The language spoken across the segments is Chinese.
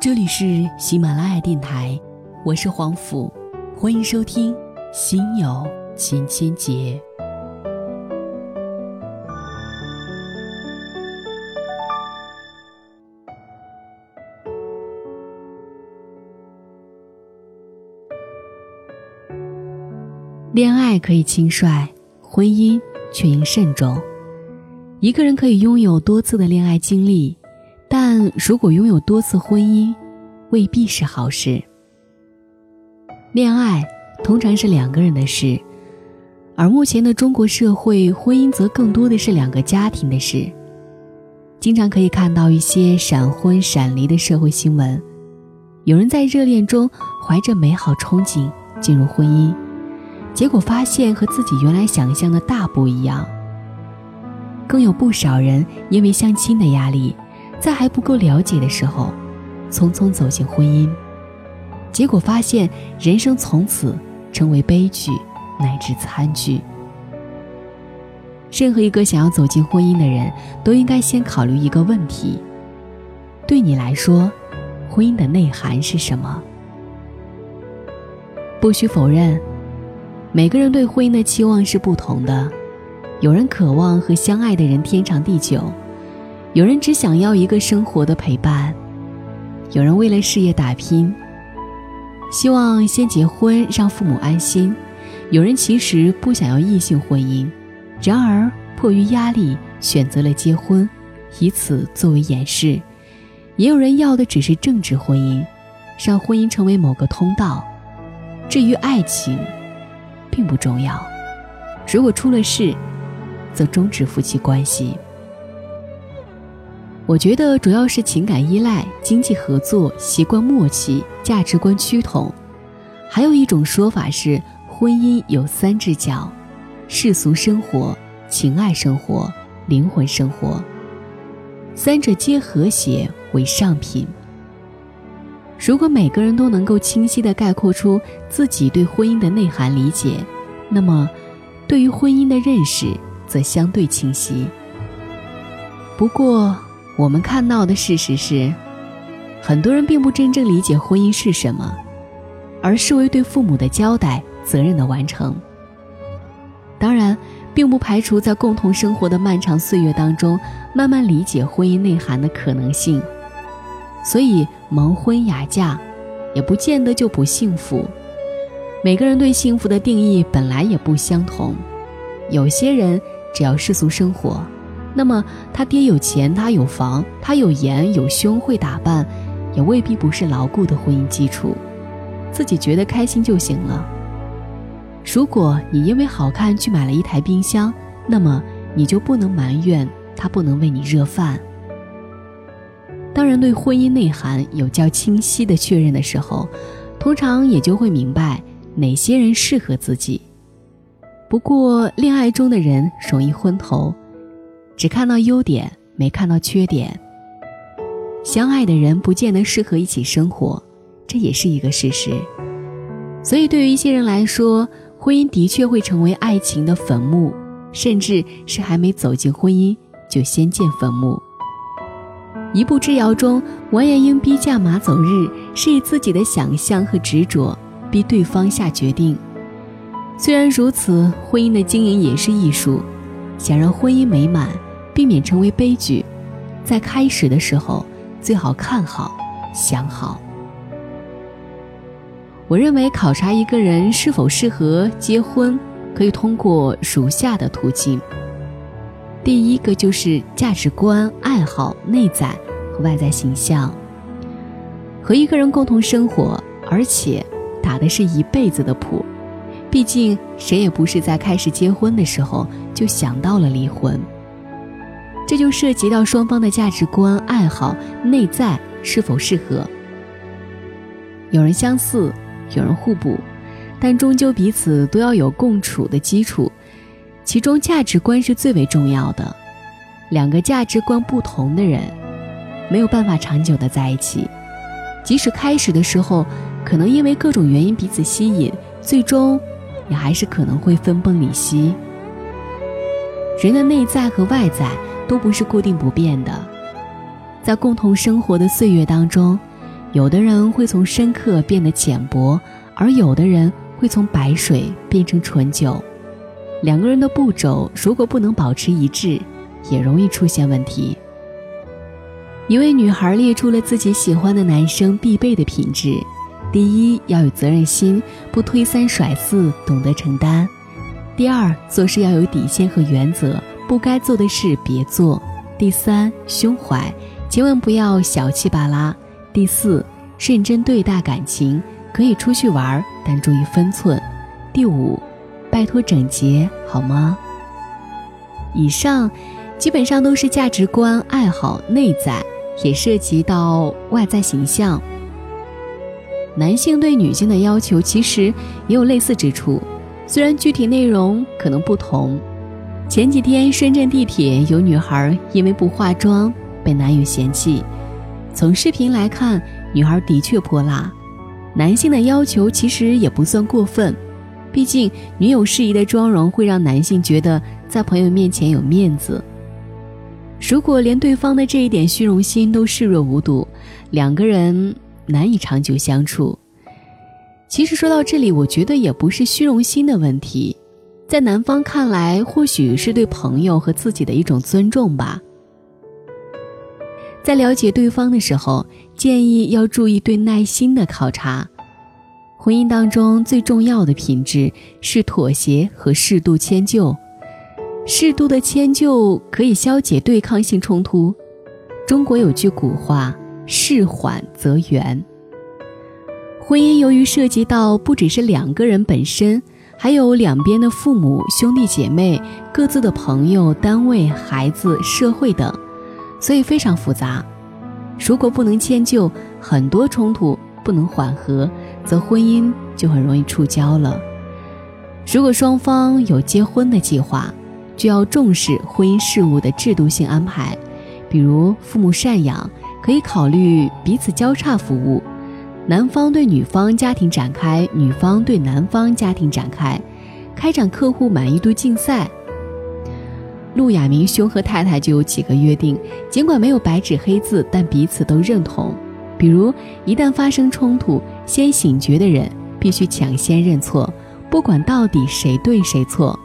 这里是喜马拉雅电台，我是黄甫，欢迎收听《心有千千结》。恋爱可以轻率，婚姻却应慎重。一个人可以拥有多次的恋爱经历。但如果拥有多次婚姻，未必是好事。恋爱通常是两个人的事，而目前的中国社会，婚姻则更多的是两个家庭的事。经常可以看到一些闪婚闪离的社会新闻，有人在热恋中怀着美好憧憬进入婚姻，结果发现和自己原来想象的大不一样。更有不少人因为相亲的压力。在还不够了解的时候，匆匆走进婚姻，结果发现人生从此成为悲剧乃至惨剧。任何一个想要走进婚姻的人，都应该先考虑一个问题：对你来说，婚姻的内涵是什么？不需否认，每个人对婚姻的期望是不同的。有人渴望和相爱的人天长地久。有人只想要一个生活的陪伴，有人为了事业打拼，希望先结婚让父母安心；有人其实不想要异性婚姻，然而迫于压力选择了结婚，以此作为掩饰；也有人要的只是政治婚姻，让婚姻成为某个通道。至于爱情，并不重要，如果出了事，则终止夫妻关系。我觉得主要是情感依赖、经济合作、习惯默契、价值观趋同，还有一种说法是婚姻有三只脚：世俗生活、情爱生活、灵魂生活，三者皆和谐为上品。如果每个人都能够清晰地概括出自己对婚姻的内涵理解，那么对于婚姻的认识则相对清晰。不过，我们看到的事实是，很多人并不真正理解婚姻是什么，而视为对父母的交代、责任的完成。当然，并不排除在共同生活的漫长岁月当中，慢慢理解婚姻内涵的可能性。所以，蒙婚雅嫁，也不见得就不幸福。每个人对幸福的定义本来也不相同，有些人只要世俗生活。那么，他爹有钱，他有房，他有颜有胸，会打扮，也未必不是牢固的婚姻基础。自己觉得开心就行了。如果你因为好看去买了一台冰箱，那么你就不能埋怨他不能为你热饭。当然，对婚姻内涵有较清晰的确认的时候，通常也就会明白哪些人适合自己。不过，恋爱中的人容易昏头。只看到优点，没看到缺点。相爱的人不见得适合一起生活，这也是一个事实。所以，对于一些人来说，婚姻的确会成为爱情的坟墓，甚至是还没走进婚姻就先建坟墓。一步之遥中，完颜英逼嫁马走日，是以自己的想象和执着逼对方下决定。虽然如此，婚姻的经营也是艺术，想让婚姻美满。避免成为悲剧，在开始的时候最好看好、想好。我认为考察一个人是否适合结婚，可以通过如下的途径。第一个就是价值观、爱好、内在和外在形象。和一个人共同生活，而且打的是一辈子的谱，毕竟谁也不是在开始结婚的时候就想到了离婚。这就涉及到双方的价值观、爱好、内在是否适合。有人相似，有人互补，但终究彼此都要有共处的基础，其中价值观是最为重要的。两个价值观不同的人，没有办法长久的在一起，即使开始的时候可能因为各种原因彼此吸引，最终也还是可能会分崩离析。人的内在和外在。都不是固定不变的，在共同生活的岁月当中，有的人会从深刻变得浅薄，而有的人会从白水变成醇酒。两个人的步骤如果不能保持一致，也容易出现问题。一位女孩列出了自己喜欢的男生必备的品质：第一，要有责任心，不推三甩四，懂得承担；第二，做事要有底线和原则，不该做的事别做；第三，胸怀，千万不要小气巴拉；第四，认真对待感情，可以出去玩，但注意分寸；第五。拜托整洁好吗？以上基本上都是价值观、爱好、内在，也涉及到外在形象。男性对女性的要求其实也有类似之处，虽然具体内容可能不同。前几天深圳地铁有女孩因为不化妆被男友嫌弃，从视频来看，女孩的确泼辣。男性的要求其实也不算过分。毕竟，女友适宜的妆容会让男性觉得在朋友面前有面子。如果连对方的这一点虚荣心都视若无睹，两个人难以长久相处。其实说到这里，我觉得也不是虚荣心的问题，在男方看来，或许是对朋友和自己的一种尊重吧。在了解对方的时候，建议要注意对耐心的考察。婚姻当中最重要的品质是妥协和适度迁就，适度的迁就可以消解对抗性冲突。中国有句古话：“事缓则圆。”婚姻由于涉及到不只是两个人本身，还有两边的父母、兄弟姐妹、各自的朋友、单位、孩子、社会等，所以非常复杂。如果不能迁就，很多冲突。不能缓和，则婚姻就很容易触礁了。如果双方有结婚的计划，就要重视婚姻事务的制度性安排，比如父母赡养，可以考虑彼此交叉服务，男方对女方家庭展开，女方对男方家庭展开，开展客户满意度竞赛。陆亚明兄和太太就有几个约定，尽管没有白纸黑字，但彼此都认同。比如，一旦发生冲突，先醒觉的人必须抢先认错，不管到底谁对谁错。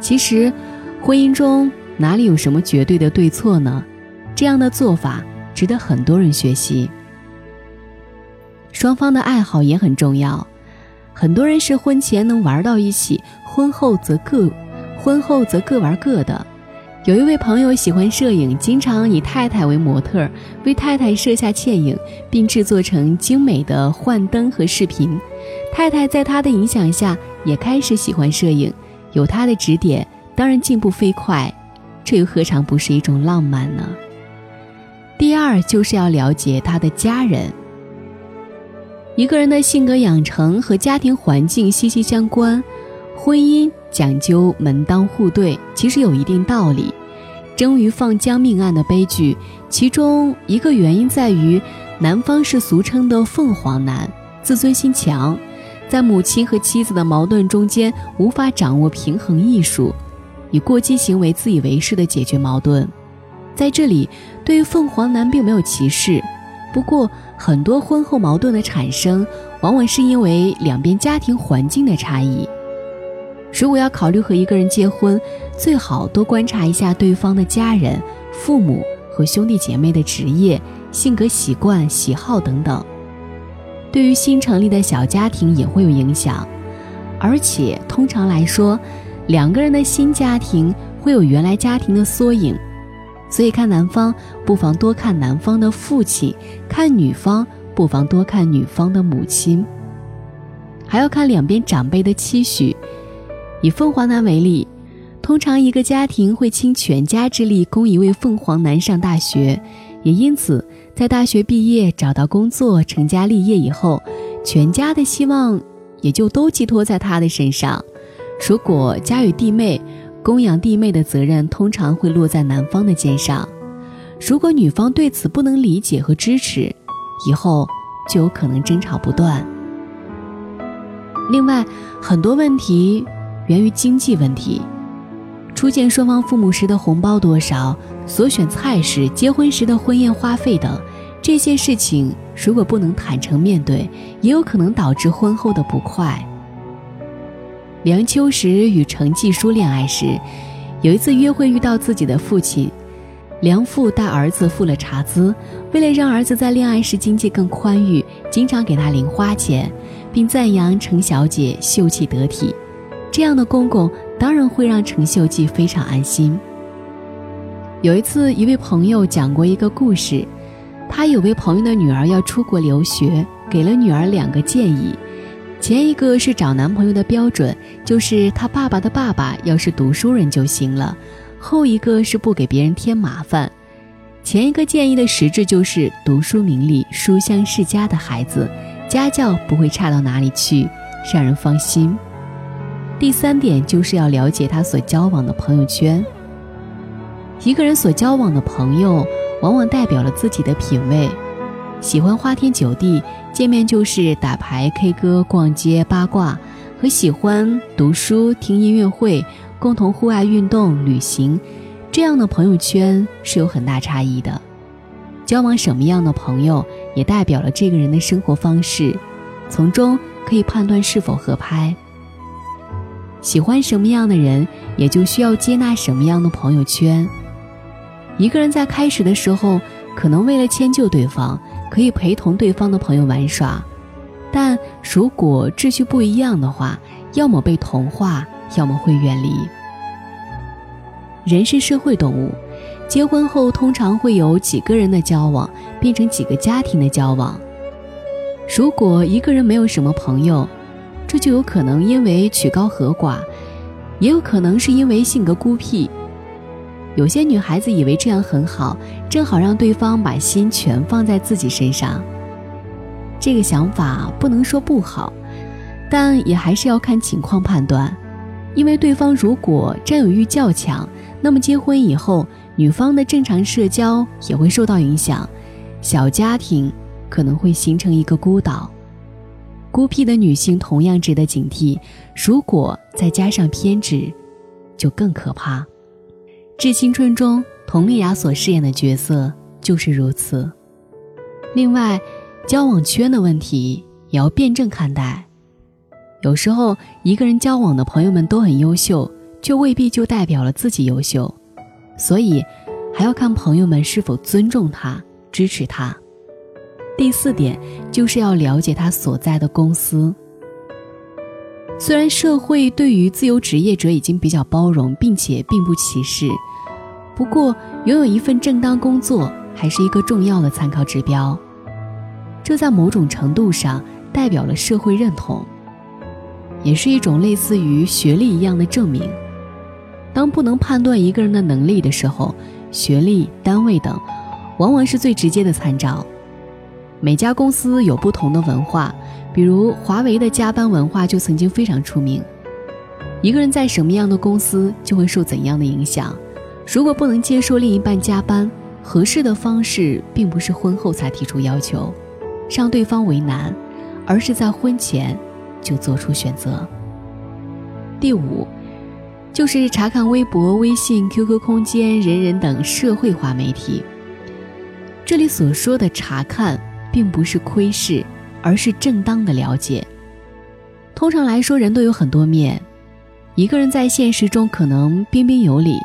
其实，婚姻中哪里有什么绝对的对错呢？这样的做法值得很多人学习。双方的爱好也很重要，很多人是婚前能玩到一起，婚后则各，婚后则各玩各的。有一位朋友喜欢摄影，经常以太太为模特，为太太摄下倩影，并制作成精美的幻灯和视频。太太在他的影响下也开始喜欢摄影，有他的指点，当然进步飞快。这又何尝不是一种浪漫呢？第二，就是要了解他的家人。一个人的性格养成和家庭环境息息相关，婚姻。讲究门当户对，其实有一定道理。蒸鱼放姜命案的悲剧，其中一个原因在于，男方是俗称的凤凰男，自尊心强，在母亲和妻子的矛盾中间无法掌握平衡艺术，以过激行为自以为是的解决矛盾。在这里，对于凤凰男并没有歧视，不过很多婚后矛盾的产生，往往是因为两边家庭环境的差异。如果要考虑和一个人结婚，最好多观察一下对方的家人、父母和兄弟姐妹的职业、性格习惯、喜好等等。对于新成立的小家庭也会有影响，而且通常来说，两个人的新家庭会有原来家庭的缩影，所以看男方不妨多看男方的父亲，看女方不妨多看女方的母亲，还要看两边长辈的期许。以凤凰男为例，通常一个家庭会倾全家之力供一位凤凰男上大学，也因此在大学毕业、找到工作、成家立业以后，全家的希望也就都寄托在他的身上。如果家有弟妹，供养弟妹的责任通常会落在男方的肩上。如果女方对此不能理解和支持，以后就有可能争吵不断。另外，很多问题。源于经济问题，初见双方父母时的红包多少，所选菜式、结婚时的婚宴花费等，这些事情如果不能坦诚面对，也有可能导致婚后的不快。梁秋实与程继书恋爱时，有一次约会遇到自己的父亲，梁父带儿子付了茶资，为了让儿子在恋爱时经济更宽裕，经常给他零花钱，并赞扬程小姐秀气得体。这样的公公当然会让程秀记非常安心。有一次，一位朋友讲过一个故事，他有位朋友的女儿要出国留学，给了女儿两个建议。前一个是找男朋友的标准，就是他爸爸的爸爸要是读书人就行了；后一个是不给别人添麻烦。前一个建议的实质就是读书名利、书香世家的孩子，家教不会差到哪里去，让人放心。第三点就是要了解他所交往的朋友圈。一个人所交往的朋友，往往代表了自己的品味。喜欢花天酒地，见面就是打牌、K 歌、逛街、八卦；和喜欢读书、听音乐会、共同户外运动、旅行，这样的朋友圈是有很大差异的。交往什么样的朋友，也代表了这个人的生活方式，从中可以判断是否合拍。喜欢什么样的人，也就需要接纳什么样的朋友圈。一个人在开始的时候，可能为了迁就对方。可以陪同对方的朋友玩耍，但如果秩序不一样的话，要么被同化，要么会远离。人是社会动物，结婚后通常会有几个人的交往变成几个家庭的交往。如果一个人没有什么朋友，这就有可能因为曲高和寡，也有可能是因为性格孤僻。有些女孩子以为这样很好，正好让对方把心全放在自己身上。这个想法不能说不好，但也还是要看情况判断。因为对方如果占有欲较强，那么结婚以后，女方的正常社交也会受到影响，小家庭可能会形成一个孤岛。孤僻的女性同样值得警惕，如果再加上偏执，就更可怕。《致青春》中，佟丽娅所饰演的角色就是如此。另外，交往圈的问题也要辩证看待。有时候，一个人交往的朋友们都很优秀，却未必就代表了自己优秀，所以还要看朋友们是否尊重他、支持他。第四点就是要了解他所在的公司。虽然社会对于自由职业者已经比较包容，并且并不歧视。不过，拥有一份正当工作还是一个重要的参考指标，这在某种程度上代表了社会认同，也是一种类似于学历一样的证明。当不能判断一个人的能力的时候，学历、单位等，往往是最直接的参照。每家公司有不同的文化，比如华为的加班文化就曾经非常出名。一个人在什么样的公司，就会受怎样的影响。如果不能接受另一半加班，合适的方式并不是婚后才提出要求，让对方为难，而是在婚前就做出选择。第五，就是查看微博、微信、QQ 空间、人人等社会化媒体。这里所说的查看，并不是窥视，而是正当的了解。通常来说，人都有很多面，一个人在现实中可能彬彬有礼。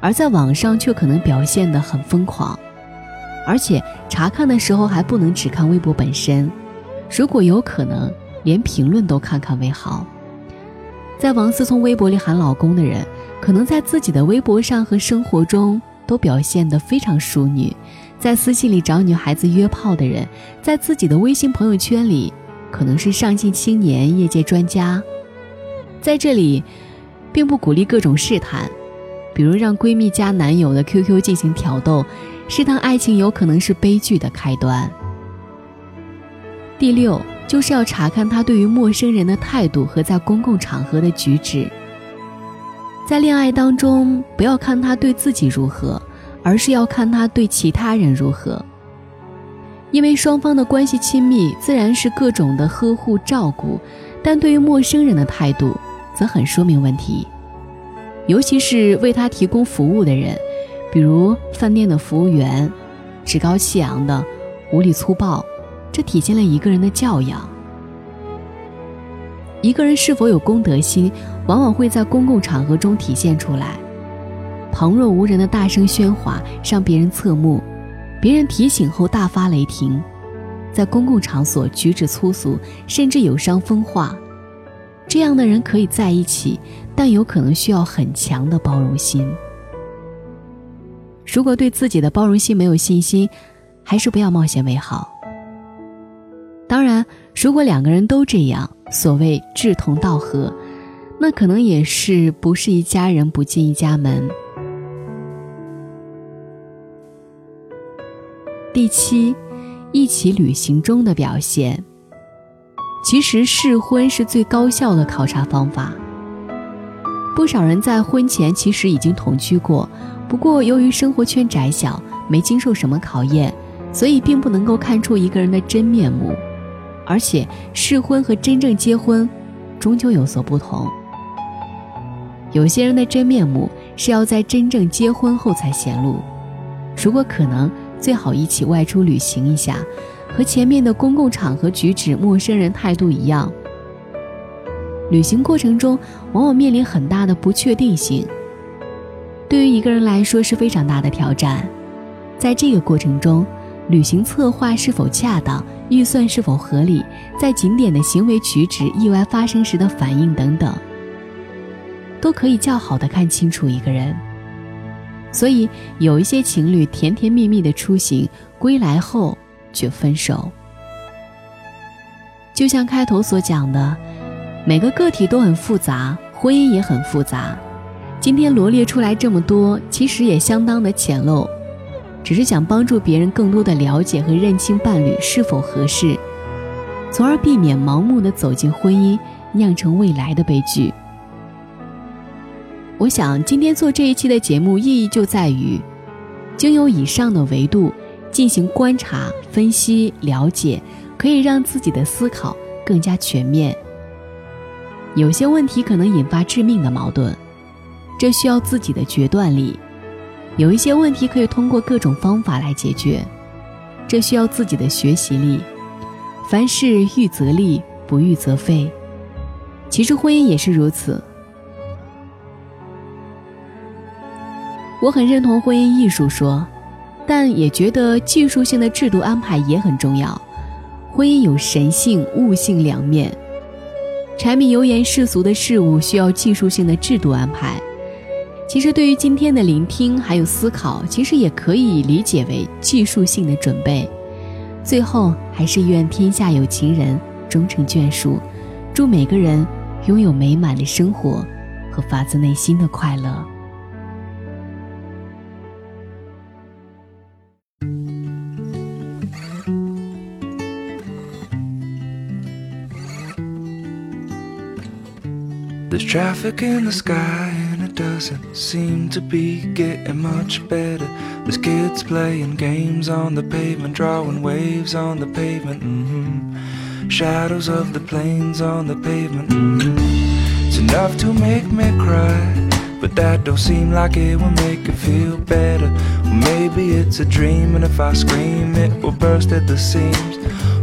而在网上却可能表现得很疯狂，而且查看的时候还不能只看微博本身，如果有可能，连评论都看看为好。在王思聪微博里喊老公的人，可能在自己的微博上和生活中都表现得非常淑女；在私信里找女孩子约炮的人，在自己的微信朋友圈里可能是上进青年、业界专家。在这里，并不鼓励各种试探。比如让闺蜜加男友的 QQ 进行挑逗，试探爱情有可能是悲剧的开端。第六，就是要查看他对于陌生人的态度和在公共场合的举止。在恋爱当中，不要看他对自己如何，而是要看他对其他人如何。因为双方的关系亲密，自然是各种的呵护照顾，但对于陌生人的态度，则很说明问题。尤其是为他提供服务的人，比如饭店的服务员，趾高气扬的，无理粗暴，这体现了一个人的教养。一个人是否有公德心，往往会在公共场合中体现出来。旁若无人的大声喧哗，让别人侧目；别人提醒后大发雷霆，在公共场所举止粗俗，甚至有伤风化。这样的人可以在一起，但有可能需要很强的包容心。如果对自己的包容心没有信心，还是不要冒险为好。当然，如果两个人都这样，所谓志同道合，那可能也是不是一家人不进一家门。第七，一起旅行中的表现。其实试婚是最高效的考察方法。不少人在婚前其实已经同居过，不过由于生活圈窄小，没经受什么考验，所以并不能够看出一个人的真面目。而且试婚和真正结婚，终究有所不同。有些人的真面目是要在真正结婚后才显露。如果可能，最好一起外出旅行一下，和前面的公共场合举止、陌生人态度一样。旅行过程中往往面临很大的不确定性，对于一个人来说是非常大的挑战。在这个过程中，旅行策划是否恰当？预算是否合理，在景点的行为举止、意外发生时的反应等等，都可以较好的看清楚一个人。所以，有一些情侣甜甜蜜蜜的出行，归来后却分手。就像开头所讲的，每个个体都很复杂，婚姻也很复杂。今天罗列出来这么多，其实也相当的浅陋。只是想帮助别人更多的了解和认清伴侣是否合适，从而避免盲目的走进婚姻，酿成未来的悲剧。我想今天做这一期的节目意义就在于，经由以上的维度进行观察、分析、了解，可以让自己的思考更加全面。有些问题可能引发致命的矛盾，这需要自己的决断力。有一些问题可以通过各种方法来解决，这需要自己的学习力。凡事预则立，不预则废。其实婚姻也是如此。我很认同婚姻艺术说，但也觉得技术性的制度安排也很重要。婚姻有神性、物性两面，柴米油盐世俗的事物需要技术性的制度安排。其实，对于今天的聆听还有思考，其实也可以理解为技术性的准备。最后，还是愿天下有情人终成眷属，祝每个人拥有美满的生活和发自内心的快乐。Doesn't seem to be getting much better. There's kids playing games on the pavement, drawing waves on the pavement. Mm-hmm. Shadows of the planes on the pavement. Mm-hmm. It's enough to make me cry. But that don't seem like it will make it feel better. Well, maybe it's a dream, and if I scream, it will burst at the seams.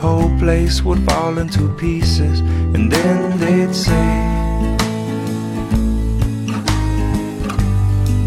Whole place would fall into pieces, and then they'd say.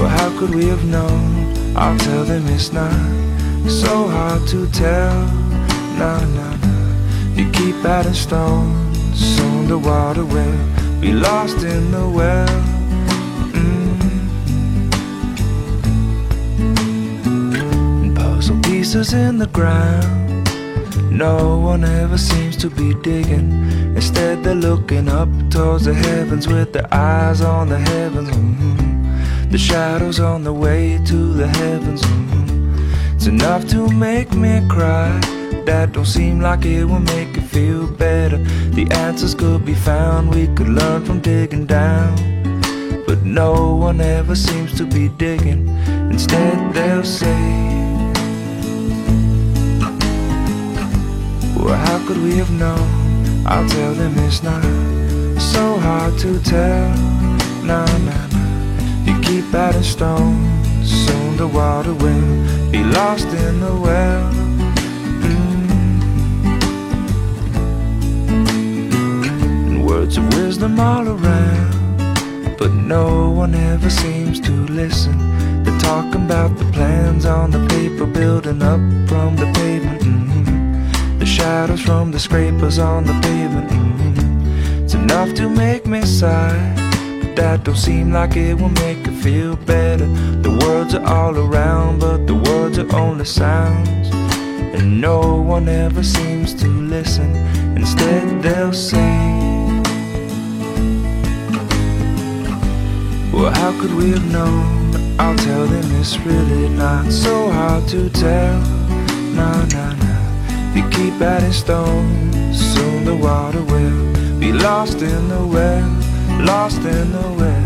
Well, how could we have known? I'll tell them it's not so hard to tell. Nah, nah, nah. You keep adding stones, soon the water will be lost in the well. Mm. Puzzle pieces in the ground. No one ever seems to be digging. Instead, they're looking up towards the heavens with their eyes on the heavens. Mm -hmm. The shadows on the way to the heavens. It's enough to make me cry. That don't seem like it will make it feel better. The answers could be found, we could learn from digging down. But no one ever seems to be digging. Instead, they'll say, Well, how could we have known? I'll tell them it's not so hard to tell. Nah, nah, nah battered stone. Soon the water will be lost in the well. Mm. Words of wisdom all around, but no one ever seems to listen. They're talking about the plans on the paper, building up from the pavement. Mm. The shadows from the scrapers on the pavement. Mm. It's enough to make me sigh, but that don't seem like it will make feel better. The words are all around, but the words are only sounds. And no one ever seems to listen. Instead, they'll say, Well, how could we have known? I'll tell them it's really not so hard to tell. Nah, nah, nah. If you keep adding stones, soon the water will be lost in the well, lost in the well.